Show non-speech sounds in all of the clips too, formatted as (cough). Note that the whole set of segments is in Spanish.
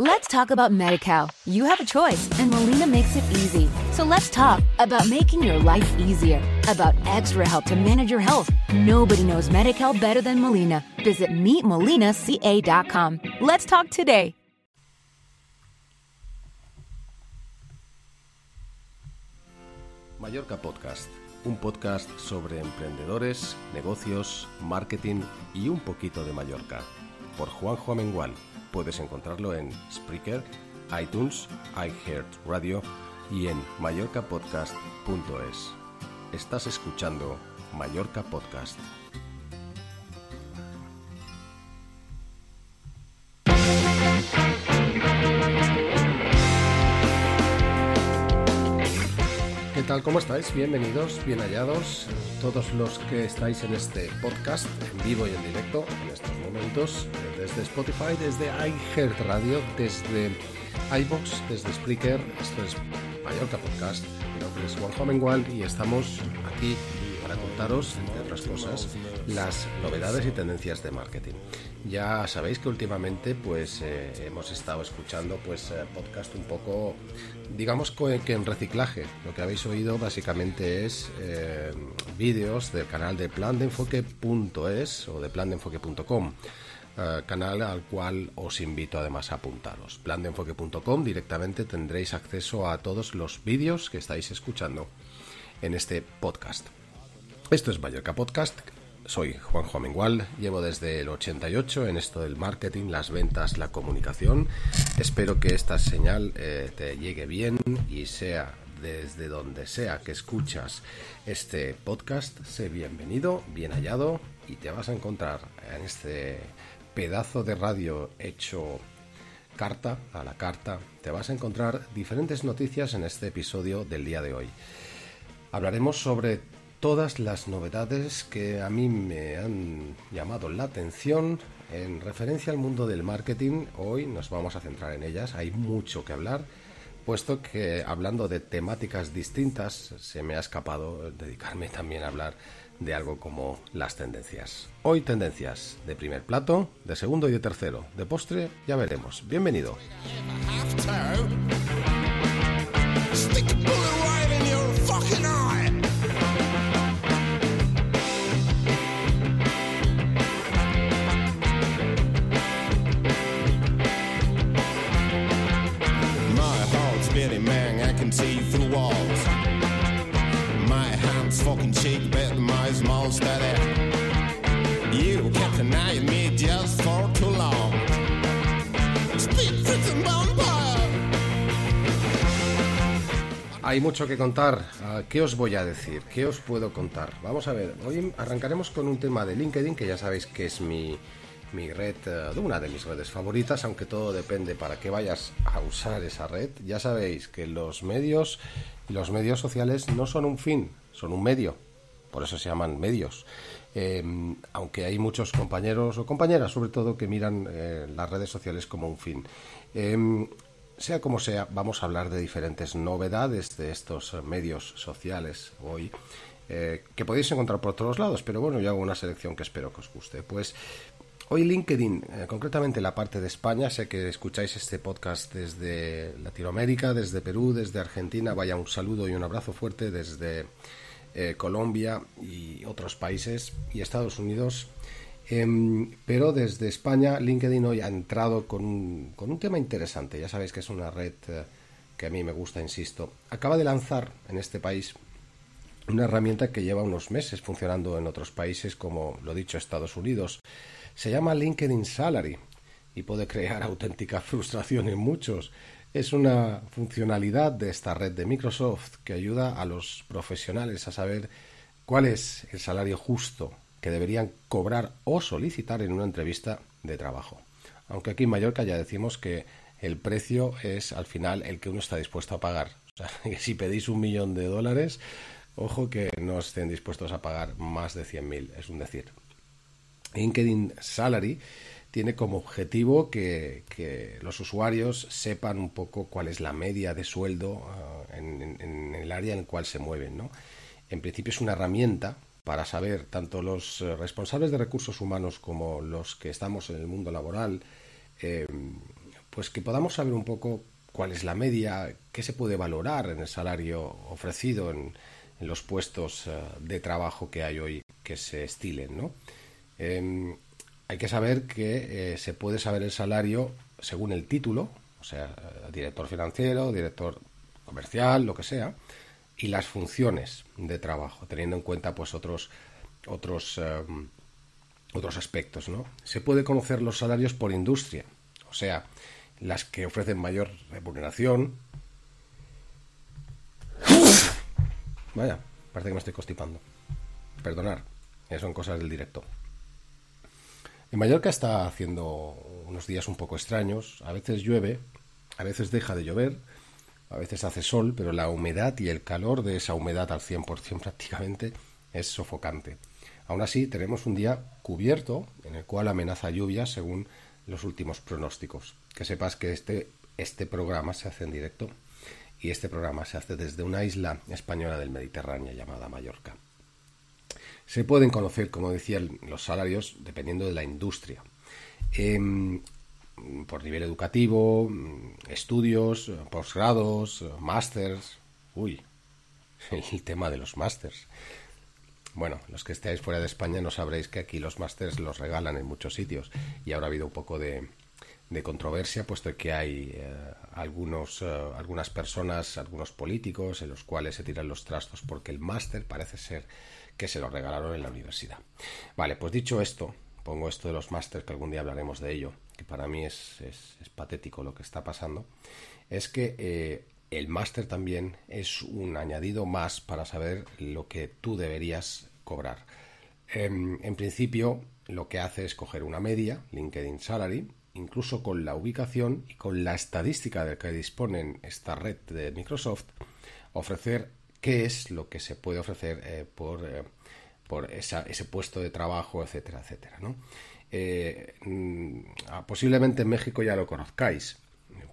Let's talk about MediCal. You have a choice, and Molina makes it easy. So let's talk about making your life easier, about extra help to manage your health. Nobody knows MediCal better than Molina. Visit meetmolinaca.com. Let's talk today. Mallorca Podcast, un podcast sobre emprendedores, negocios, marketing y un poquito de Mallorca. Por Juanjo Amengual. Puedes encontrarlo en Spreaker, iTunes, iHeartRadio y en mallorcapodcast.es. Estás escuchando Mallorca Podcast. Tal? ¿Cómo estáis? Bienvenidos, bien hallados, todos los que estáis en este podcast, en vivo y en directo, en estos momentos, desde Spotify, desde iHeartRadio, desde iBox, desde Spreaker. Esto es Mallorca Podcast. Mi nombre es Juan Homengual y estamos aquí para contaros, entre otras cosas, las novedades y tendencias de marketing. Ya sabéis que últimamente pues eh, hemos estado escuchando pues eh, podcast un poco digamos que en reciclaje. Lo que habéis oído básicamente es eh, vídeos del canal de plandeenfoque.es o de plandeenfoque.com. canal al cual os invito además a apuntaros. Plandeenfoque.com directamente tendréis acceso a todos los vídeos que estáis escuchando en este podcast. Esto es Mallorca Podcast. Soy Juanjo Amengual, llevo desde el 88 en esto del marketing, las ventas, la comunicación. Espero que esta señal eh, te llegue bien y sea desde donde sea que escuchas este podcast, sé bienvenido, bien hallado y te vas a encontrar en este pedazo de radio hecho carta a la carta, te vas a encontrar diferentes noticias en este episodio del día de hoy. Hablaremos sobre todas las novedades que a mí me han llamado la atención en referencia al mundo del marketing. Hoy nos vamos a centrar en ellas, hay mucho que hablar, puesto que hablando de temáticas distintas se me ha escapado dedicarme también a hablar de algo como las tendencias. Hoy tendencias de primer plato, de segundo y de tercero, de postre ya veremos. Bienvenido. Hay mucho que contar. Ah, ¿Qué os voy a decir? ¿Qué os puedo contar? Vamos a ver, hoy arrancaremos con un tema de LinkedIn, que ya sabéis que es mi, mi red, eh, una de mis redes favoritas, aunque todo depende para que vayas a usar esa red. Ya sabéis que los medios y los medios sociales no son un fin, son un medio. Por eso se llaman medios. Em, aunque hay muchos compañeros o compañeras, sobre todo, que miran eh, las redes sociales como un fin. Em, sea como sea, vamos a hablar de diferentes novedades de estos medios sociales hoy, eh, que podéis encontrar por todos lados, pero bueno, yo hago una selección que espero que os guste. Pues hoy LinkedIn, eh, concretamente la parte de España, sé que escucháis este podcast desde Latinoamérica, desde Perú, desde Argentina, vaya un saludo y un abrazo fuerte desde eh, Colombia y otros países y Estados Unidos. Em, pero desde España, LinkedIn hoy ha entrado con un, con un tema interesante. Ya sabéis que es una red eh, que a mí me gusta, insisto. Acaba de lanzar en este país una herramienta que lleva unos meses funcionando en otros países, como lo dicho, Estados Unidos. Se llama LinkedIn Salary y puede crear (laughs) auténtica frustración en muchos. Es una funcionalidad de esta red de Microsoft que ayuda a los profesionales a saber cuál es el salario justo que deberían cobrar o solicitar en una entrevista de trabajo. Aunque aquí en Mallorca ya decimos que el precio es al final el que uno está dispuesto a pagar. O sea, (laughs) que si pedís un millón de dólares, ojo que no estén dispuestos a pagar más de 100.000, es un decir. LinkedIn Salary tiene como objetivo que, los usuarios sepan un poco cuál es la media de sueldo ah, en, en, el área en el cual se mueven. ¿no? En principio es una herramienta para saber tanto los eh, responsables de recursos humanos como los que estamos en el mundo laboral, eh, pues que podamos saber un poco cuál es la media, qué se puede valorar en el salario ofrecido en, los puestos eh, de trabajo que hay hoy que se estilen, ¿no? Em, hay que saber que eh, se puede saber el salario según el título, o sea, director financiero, director comercial, lo que sea, y las funciones de trabajo, teniendo en cuenta pues otros otros em, otros aspectos, ¿no? Se puede conocer los salarios por industria, o sea, las que ofrecen mayor remuneración. Vaya, parece que me estoy constipando. Perdonar, son cosas del directo. En Mallorca está haciendo unos días un poco extraños. A veces llueve, a veces deja de llover, a veces hace sol, pero la humedad y el calor de esa humedad al 100% prácticamente es sofocante. Aún así, tenemos un día cubierto en el cual amenaza lluvia según los últimos pronósticos. Que sepas que este, este programa se hace en directo y este programa se hace desde una isla española del Mediterráneo llamada Mallorca. Se pueden conocer, como decía, los salarios dependiendo de la industria. Em, por nivel educativo, estudios, posgrados, másters. Uy, (laughs) el tema de los másters. Bueno, los que estéis fuera de España no sabréis que aquí los másters los regalan en muchos sitios y ahora ha habido un poco de, controversia puesto que hay eh, algunos, eh, algunas personas, algunos políticos en los cuales se tiran los trastos porque el máster parece ser que se lo regalaron en la universidad. Vale, pues dicho esto, pongo esto de los másters que algún día hablaremos de ello, que para mí es, es, patético lo que está pasando, es que eh, el máster también es un añadido más para saber lo que tú deberías cobrar. Em, en, principio, lo que hace es coger una media, LinkedIn Salary, incluso con la ubicación y con la estadística de que disponen esta red de Microsoft, ofrecer qué es lo que se puede ofrecer eh, por, eh, por ese puesto de trabajo, etcétera, etcétera. Eh, mm, posiblemente en México ya lo conozcáis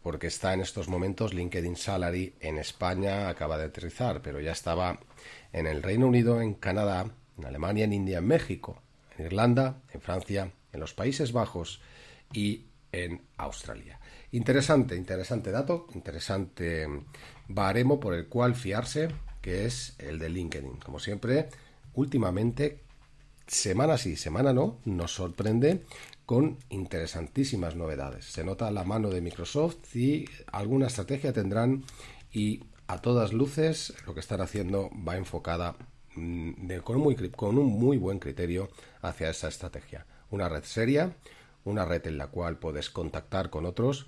porque está en estos momentos LinkedIn Salary en España, acaba de aterrizar, pero ya estaba en el Reino Unido, en Canadá, en Alemania, en India, en México, en Irlanda, en Francia, en los Países Bajos y en Australia. Interesante, interesante dato, interesante baremo por el cual fiarse, que es el de LinkedIn. Como siempre, últimamente, semana sí, semana no, nos sorprende con interesantísimas novedades. Se nota la mano de Microsoft y alguna estrategia tendrán y a todas luces lo que están haciendo va enfocada mm, con, muy, con un muy buen criterio hacia esa estrategia. Una red seria, una red en la cual puedes contactar con otros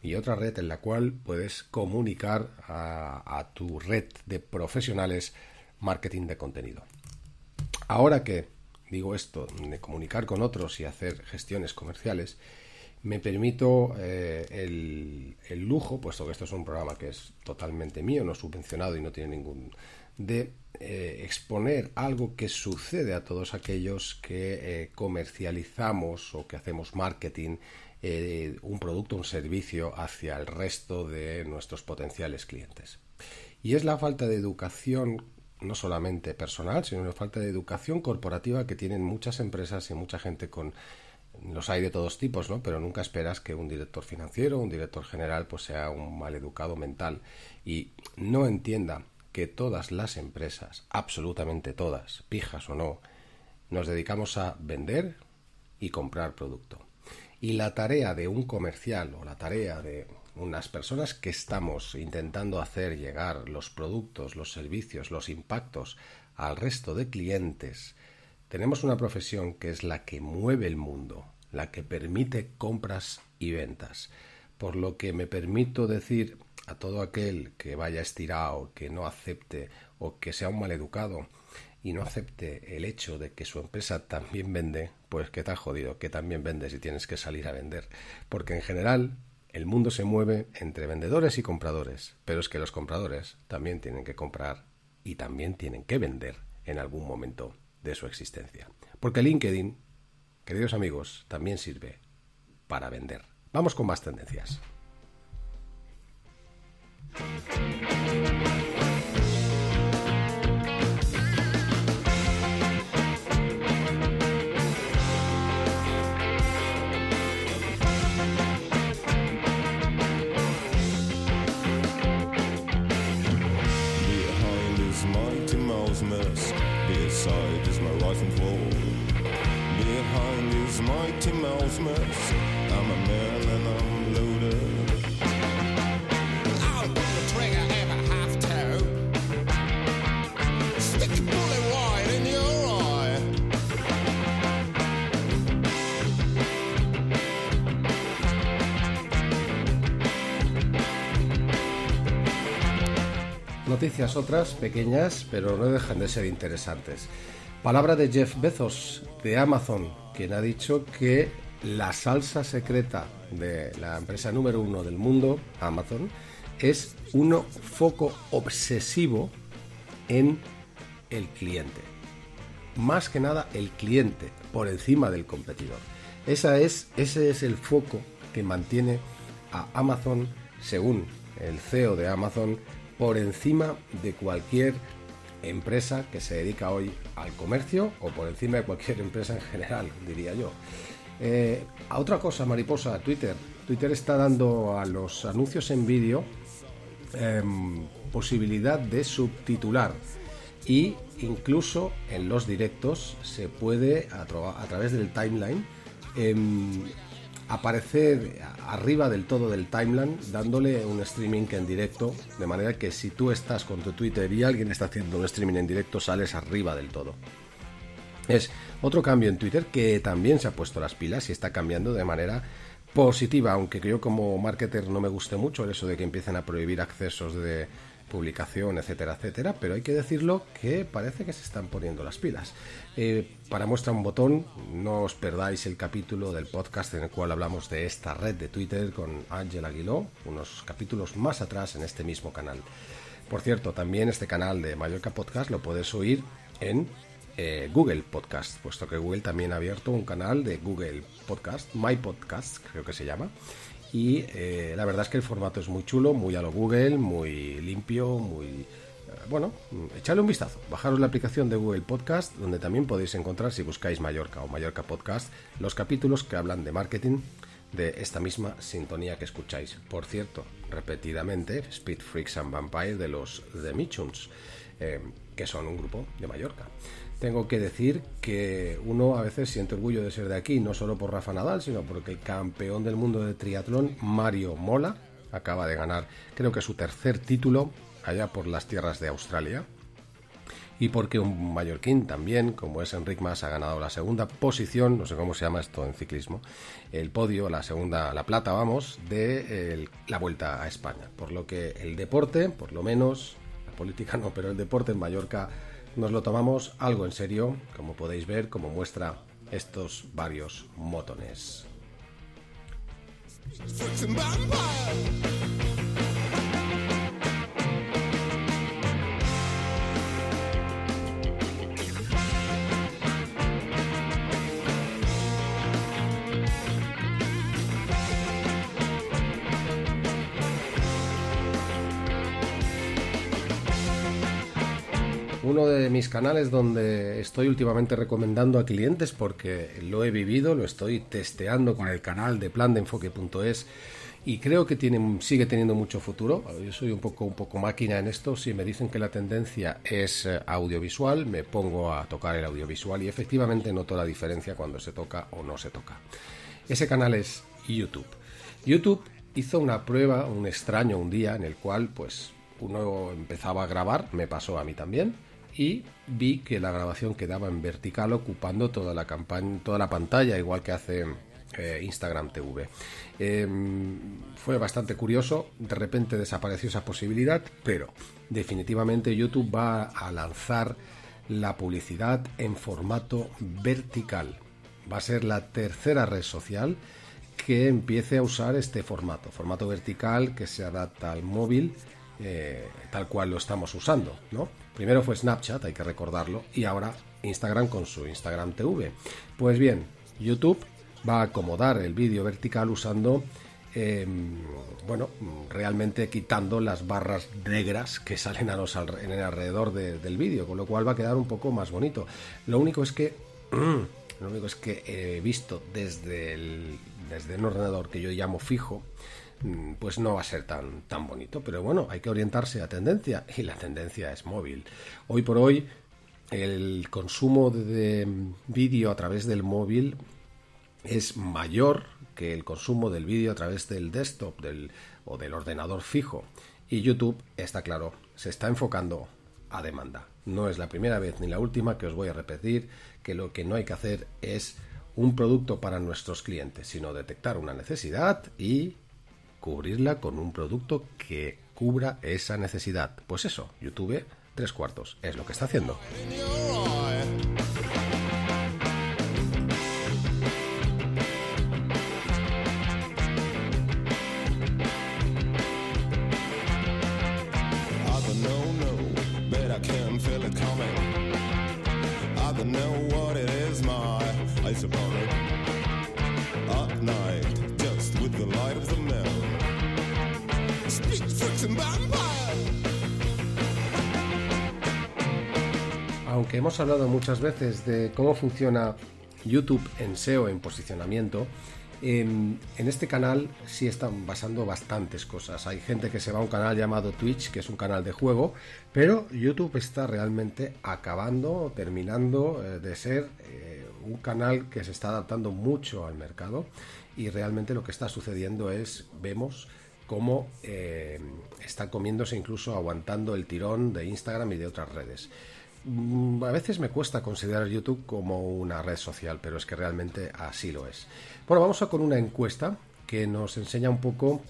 y otra red en la cual puedes comunicar a, a tu red de profesionales marketing de contenido. Ahora que digo esto, de comunicar con otros y hacer gestiones comerciales, me permito eh, el, lujo, puesto que esto es un programa que es totalmente mío, no subvencionado y no tiene ningún de eh, exponer algo que sucede a todos aquellos que eh, comercializamos o que hacemos marketing, un producto, un servicio hacia el resto de nuestros potenciales clientes. Y es la falta de educación no solamente personal, sino una falta de educación corporativa que tienen muchas empresas y mucha gente con los hay de todos tipos, ¿no? Pero nunca esperas que un director financiero, un director general, pues sea un maleducado mental y no entienda que todas las empresas, absolutamente todas, pijas o no, nos dedicamos a vender y comprar producto. Y la tarea de un comercial o la tarea de unas personas que estamos intentando hacer llegar los productos, los servicios, los impactos al resto de clientes, tenemos una profesión que es la que mueve el mundo, la que permite compras y ventas. Por lo que me permito decir a todo aquel que vaya estirado, que no acepte o que sea un maleducado y no acepte el hecho de que su empresa también vende, pues que te ha jodido, que también vendes y tienes que salir a vender. Porque en general el mundo se mueve entre vendedores y compradores, pero es que los compradores también tienen que comprar y también tienen que vender en algún momento de su existencia. Porque LinkedIn, queridos amigos, también sirve para vender. Vamos con más tendencias. Noticias otras pequeñas, pero no dejan de ser interesantes. Palabra de Jeff Bezos de Amazon, quien ha dicho que la salsa secreta de la empresa número uno del mundo, Amazon, es un foco obsesivo en el cliente. Más que nada el cliente por encima del competidor. Esa es, ese es el foco que mantiene a Amazon, según el CEO de Amazon, por encima de cualquier empresa que se dedica hoy al comercio o por encima de cualquier (laughs) empresa en general, diría yo. Eh, a otra cosa, mariposa, Twitter. Twitter está dando a los anuncios en vídeo em, posibilidad de subtitular y incluso en los directos se puede a, través del timeline em, aparecer arriba del todo del timeline dándole un streaming en directo de manera que si tú estás con tu Twitter y alguien está haciendo un streaming en directo sales arriba del todo. Es otro cambio en Twitter que también se ha puesto las pilas y está cambiando de manera positiva, aunque yo como marketer no me guste mucho el eso de que empiecen a prohibir accesos de publicación, etcétera, etcétera, pero hay que decirlo que parece que se están poniendo las pilas. Eh, para muestra un botón, no os perdáis el capítulo del podcast en el cual hablamos de esta red de Twitter con Ángel Aguiló, unos capítulos más atrás en este mismo canal. Por cierto, también este canal de Mallorca Podcast lo puedes oír en eh, Google Podcast, puesto que Google también ha abierto un canal de Google Podcast, My Podcast creo que se llama. Y eh, la verdad es que el formato es muy chulo, muy a lo Google, muy limpio, muy... Eh, bueno, echadle un vistazo. Bajaros la aplicación de Google Podcast, donde también podéis encontrar, si buscáis Mallorca o Mallorca Podcast, los capítulos que hablan de marketing de esta misma sintonía que escucháis. Por cierto, repetidamente, Speed Freaks and Vampire de los The Michuns, que son un grupo de Mallorca tengo que decir que uno a veces siente orgullo de ser de aquí, no solo por Rafa Nadal, sino porque el campeón del mundo de triatlón, Mario Mola, acaba de ganar, creo que su tercer título allá por las tierras de Australia. Y porque un mallorquín también, como es Enric Mas, ha ganado la segunda posición, no sé cómo se llama esto en ciclismo, el podio, la segunda, la plata, vamos, de la vuelta a España. Por lo que el deporte, por lo menos, la política no, pero el deporte en Mallorca nos lo tomamos algo en serio, como podéis ver, como muestra estos varios motones. Uno de mis canales donde estoy últimamente recomendando a clientes porque lo he vivido, lo estoy testeando con el canal de plan de enfoque.es y creo que tiene, sigue teniendo mucho futuro. Yo soy un poco, un poco máquina en esto. Si me dicen que la tendencia es eh, audiovisual, me pongo a tocar el audiovisual y efectivamente noto la diferencia cuando se toca o no se toca. Ese canal es YouTube. YouTube hizo una prueba, un extraño un día en el cual pues uno empezaba a grabar, me pasó a mí también, y vi que la grabación quedaba en vertical ocupando toda la campaña, toda la pantalla, igual que hace eh, Instagram TV. Em, fue bastante curioso, de repente desapareció esa posibilidad, pero definitivamente YouTube va a lanzar la publicidad en formato vertical. Va a ser la tercera red social que empiece a usar este formato, formato vertical que se adapta al móvil eh, tal cual lo estamos usando, ¿no? Primero fue Snapchat, hay que recordarlo, y ahora Instagram con su Instagram TV. Pues bien, YouTube va a acomodar el vídeo vertical usando, em, bueno, realmente quitando las barras negras que salen a los en el alrededor del vídeo, con lo cual va a quedar un poco más bonito. Lo único es que, (clears throat) lo único es que he visto desde el, desde un ordenador que yo llamo fijo, pues no va a ser tan, tan bonito. Pero bueno, hay que orientarse a tendencia y la tendencia es móvil. Hoy por hoy el consumo de vídeo a través del móvil es mayor que el consumo del vídeo a través del desktop del, o del ordenador fijo. Y YouTube, está claro, se está enfocando a demanda. No es la primera vez ni la última que os voy a repetir que lo que no hay que hacer es un producto para nuestros clientes, sino detectar una necesidad y cubrirla con un producto que cubra esa necesidad. Pues eso, YouTube tres cuartos es lo que está haciendo. Aunque hemos hablado muchas veces de cómo funciona YouTube en SEO, en posicionamiento, en, este canal sí están basando bastantes cosas. Hay gente que se va a un canal llamado Twitch, que es un canal de juego, pero YouTube está realmente acabando, terminando eh, de ser eh, un canal que se está adaptando mucho al mercado y realmente lo que está sucediendo es, vemos cómo eh, está comiéndose incluso aguantando el tirón de Instagram y de otras redes. Mm, a veces me cuesta considerar YouTube como una red social, pero es que realmente así lo es. Bueno, vamos a con una encuesta que nos enseña un poco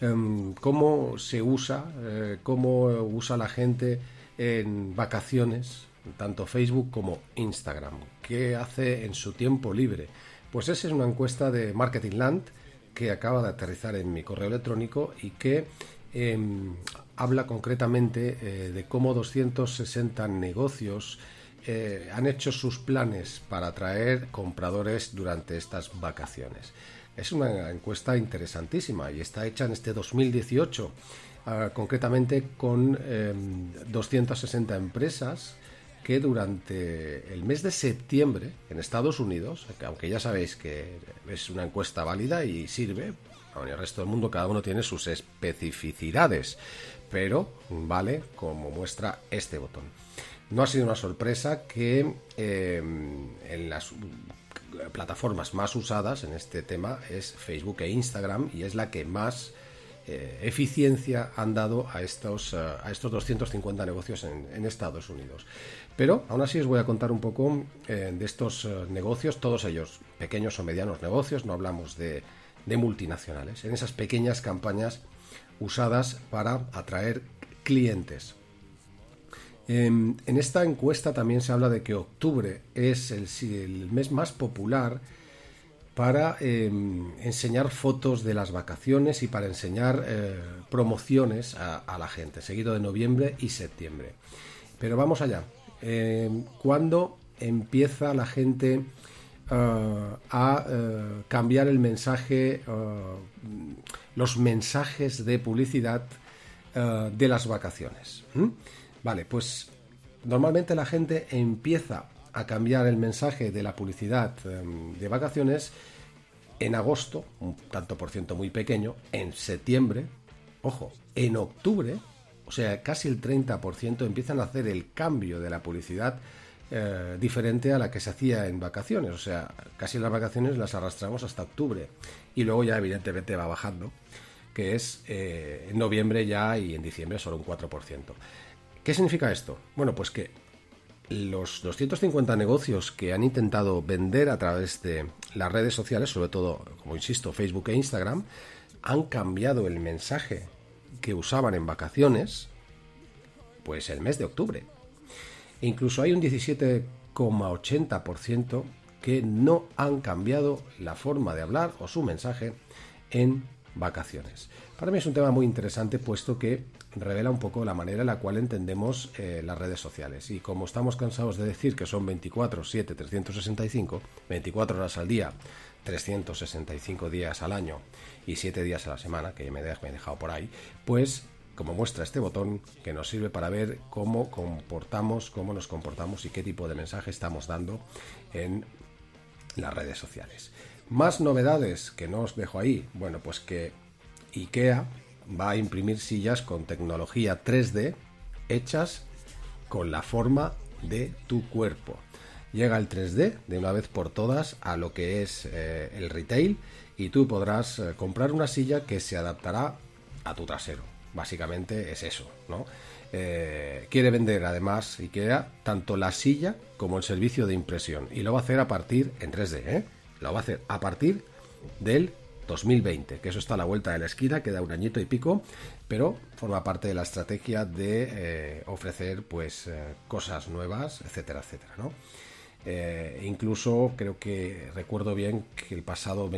em, cómo se usa, eh, cómo usa la gente en vacaciones, tanto Facebook como Instagram. ¿Qué hace en su tiempo libre? Pues esa es una encuesta de Marketing Land que acaba de aterrizar en mi correo electrónico y que em, habla concretamente eh, de cómo 260 negocios eh, han hecho sus planes para atraer compradores durante estas vacaciones. Es una encuesta interesantísima y está hecha en este 2018, ah, concretamente con 260 em, empresas que durante el mes de septiembre en Estados Unidos, aunque ya sabéis que es una encuesta válida y sirve, en el resto del mundo cada uno tiene sus especificidades, pero vale como muestra este botón. No ha sido una sorpresa que em, en las plataformas más usadas en este tema es Facebook e Instagram y es la que más eh, eficiencia han dado a estos, eh, a estos 250 negocios en, Estados Unidos. Pero aún así os voy a contar un poco eh, de estos negocios, todos ellos pequeños o medianos negocios, no hablamos de, de multinacionales, en esas pequeñas campañas usadas para atraer clientes. En, esta encuesta también se habla de que octubre es el, mes más popular para em, enseñar fotos de las vacaciones y para enseñar eh, promociones a, la gente, seguido de noviembre y septiembre. Pero vamos allá. Em, ¿Cuándo empieza la gente eh, a eh, cambiar el mensaje, los mensajes de publicidad de las vacaciones? Vale, pues normalmente la gente empieza a cambiar el mensaje de la publicidad em, de vacaciones en agosto, un tanto por ciento muy pequeño, en septiembre, ojo, en octubre, o sea, casi el 30% empiezan a hacer el cambio de la publicidad eh, diferente a la que se hacía en vacaciones. O sea, casi las vacaciones las arrastramos hasta octubre. Y luego ya evidentemente va bajando, que es eh, en noviembre ya y en diciembre solo un 4%. ¿Qué significa esto? Bueno, pues que los 250 negocios que han intentado vender a través de las redes sociales, sobre todo, como insisto, Facebook e Instagram, han cambiado el mensaje que usaban en vacaciones, pues el mes de octubre. Incluso hay un 17,80% que no han cambiado la forma de hablar o su mensaje en vacaciones. Para mí es un tema muy interesante puesto que revela un poco la manera en la cual entendemos eh, las redes sociales. Y como estamos cansados de decir que son 24, 7, 365, 24 horas al día, 365 días al año y 7 días a la semana, que me, he dejado por ahí, pues como muestra este botón que nos sirve para ver cómo comportamos, cómo nos comportamos y qué tipo de mensaje estamos dando en las redes sociales. Más novedades que no os dejo ahí. Bueno, pues que IKEA va a imprimir sillas con tecnología 3D hechas con la forma de tu cuerpo. Llega el 3D de una vez por todas a lo que es eh, el retail y tú podrás eh, comprar una silla que se adaptará a tu trasero. Básicamente es eso, ¿no? Eh, quiere vender además IKEA tanto la silla como el servicio de impresión y lo va a hacer a partir en 3D, ¿eh? Lo va a hacer a partir del 2020, que eso está a la vuelta de la esquina, queda un añito y pico, pero forma parte de la estrategia de eh, ofrecer pues eh, cosas nuevas, etcétera, etcétera, ¿no? Incluso creo que recuerdo bien que el pasado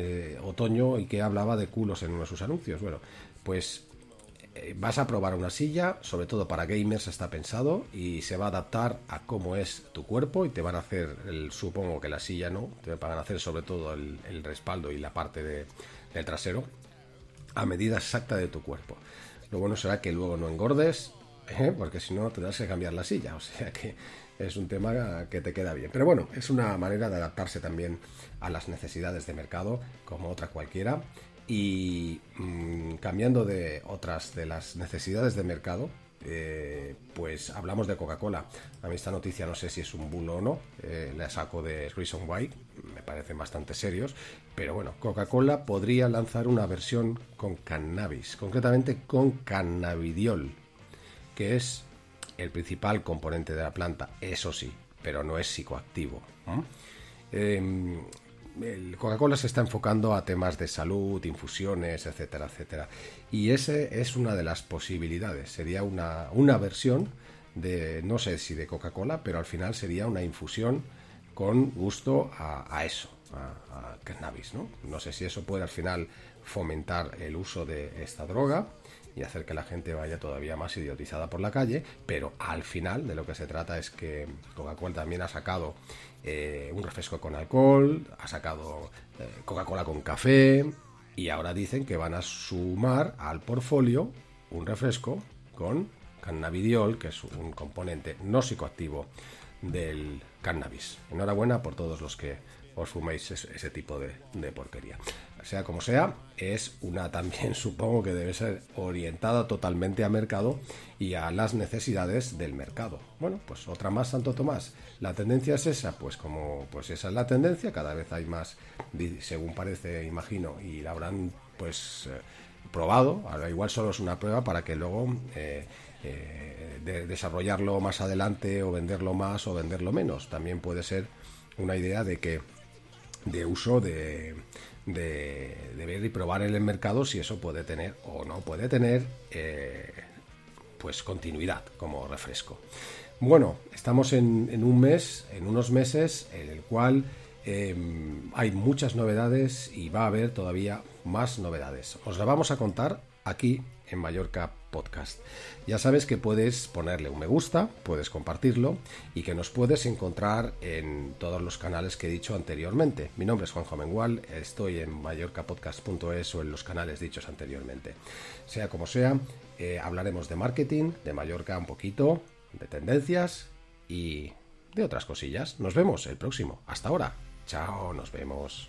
otoño y que hablaba de culos en uno de sus anuncios. Bueno, pues vas a probar una silla, sobre todo para gamers está pensado y se va a adaptar a cómo es tu cuerpo y te van a hacer, el, supongo que la silla no, te van a hacer sobre todo el, el respaldo y la parte de, del trasero a medida exacta de tu cuerpo. Lo bueno será que luego no engordes, ¿eh? porque si no tendrás que cambiar la silla. O sea que es un tema que te queda bien. Pero bueno, es una manera de adaptarse también a las necesidades de mercado, como otra cualquiera. Y mm, cambiando de otras de las necesidades de mercado, eh, pues hablamos de Coca-Cola. A mí esta noticia no sé si es un bulo o no, eh, la saco de Reason Why, me parecen bastante serios, pero bueno, Coca-Cola podría lanzar una versión con cannabis, concretamente con cannabidiol, que es el principal componente de la planta, eso sí, pero no es psicoactivo. Em, Coca-Cola se está enfocando a temas de salud, infusiones, etcétera, etcétera. Y ese es una de las posibilidades. Sería una, una versión de, no sé si de Coca-Cola, pero al final sería una infusión con gusto a, eso, a, cannabis. ¿no? no sé si eso puede al final fomentar el uso de esta droga y hacer que la gente vaya todavía más idiotizada por la calle, pero al final de lo que se trata es que Coca-Cola también ha sacado eh, un refresco con alcohol, ha sacado eh, Coca-Cola con café y ahora dicen que van a sumar al portfolio un refresco con cannabidiol, que es un componente no psicoactivo del cannabis. Enhorabuena por todos los que os fuméis ese, tipo de, porquería. Sea como sea, es una también (laughs) supongo que debe ser orientada totalmente a mercado y a las necesidades del mercado. Bueno, pues otra más, Santo Tomás. La tendencia es esa, pues como pues esa es la tendencia, cada vez hay más, según parece, imagino, y la habrán pues eh, probado. Ahora igual solo es una prueba para que luego eh, eh, de desarrollarlo más adelante o venderlo más o venderlo menos. También puede ser una idea de que de uso de, de, ver y probar en el mercado si eso puede tener o no puede tener eh, pues continuidad como refresco. Bueno, estamos en, un mes, en unos meses en el cual em, hay muchas novedades y va a haber todavía más novedades. Os la vamos a contar aquí en Mallorca Podcast. Ya sabes que puedes ponerle un me gusta, puedes compartirlo y que nos puedes encontrar en todos los canales que he dicho anteriormente. Mi nombre es Juanjo Mengual, estoy en mallorcapodcast.es o en los canales dichos anteriormente. Sea como sea, eh, hablaremos de marketing, de Mallorca un poquito, de tendencias y de otras cosillas. Nos vemos el próximo. Hasta ahora. Chao, nos vemos.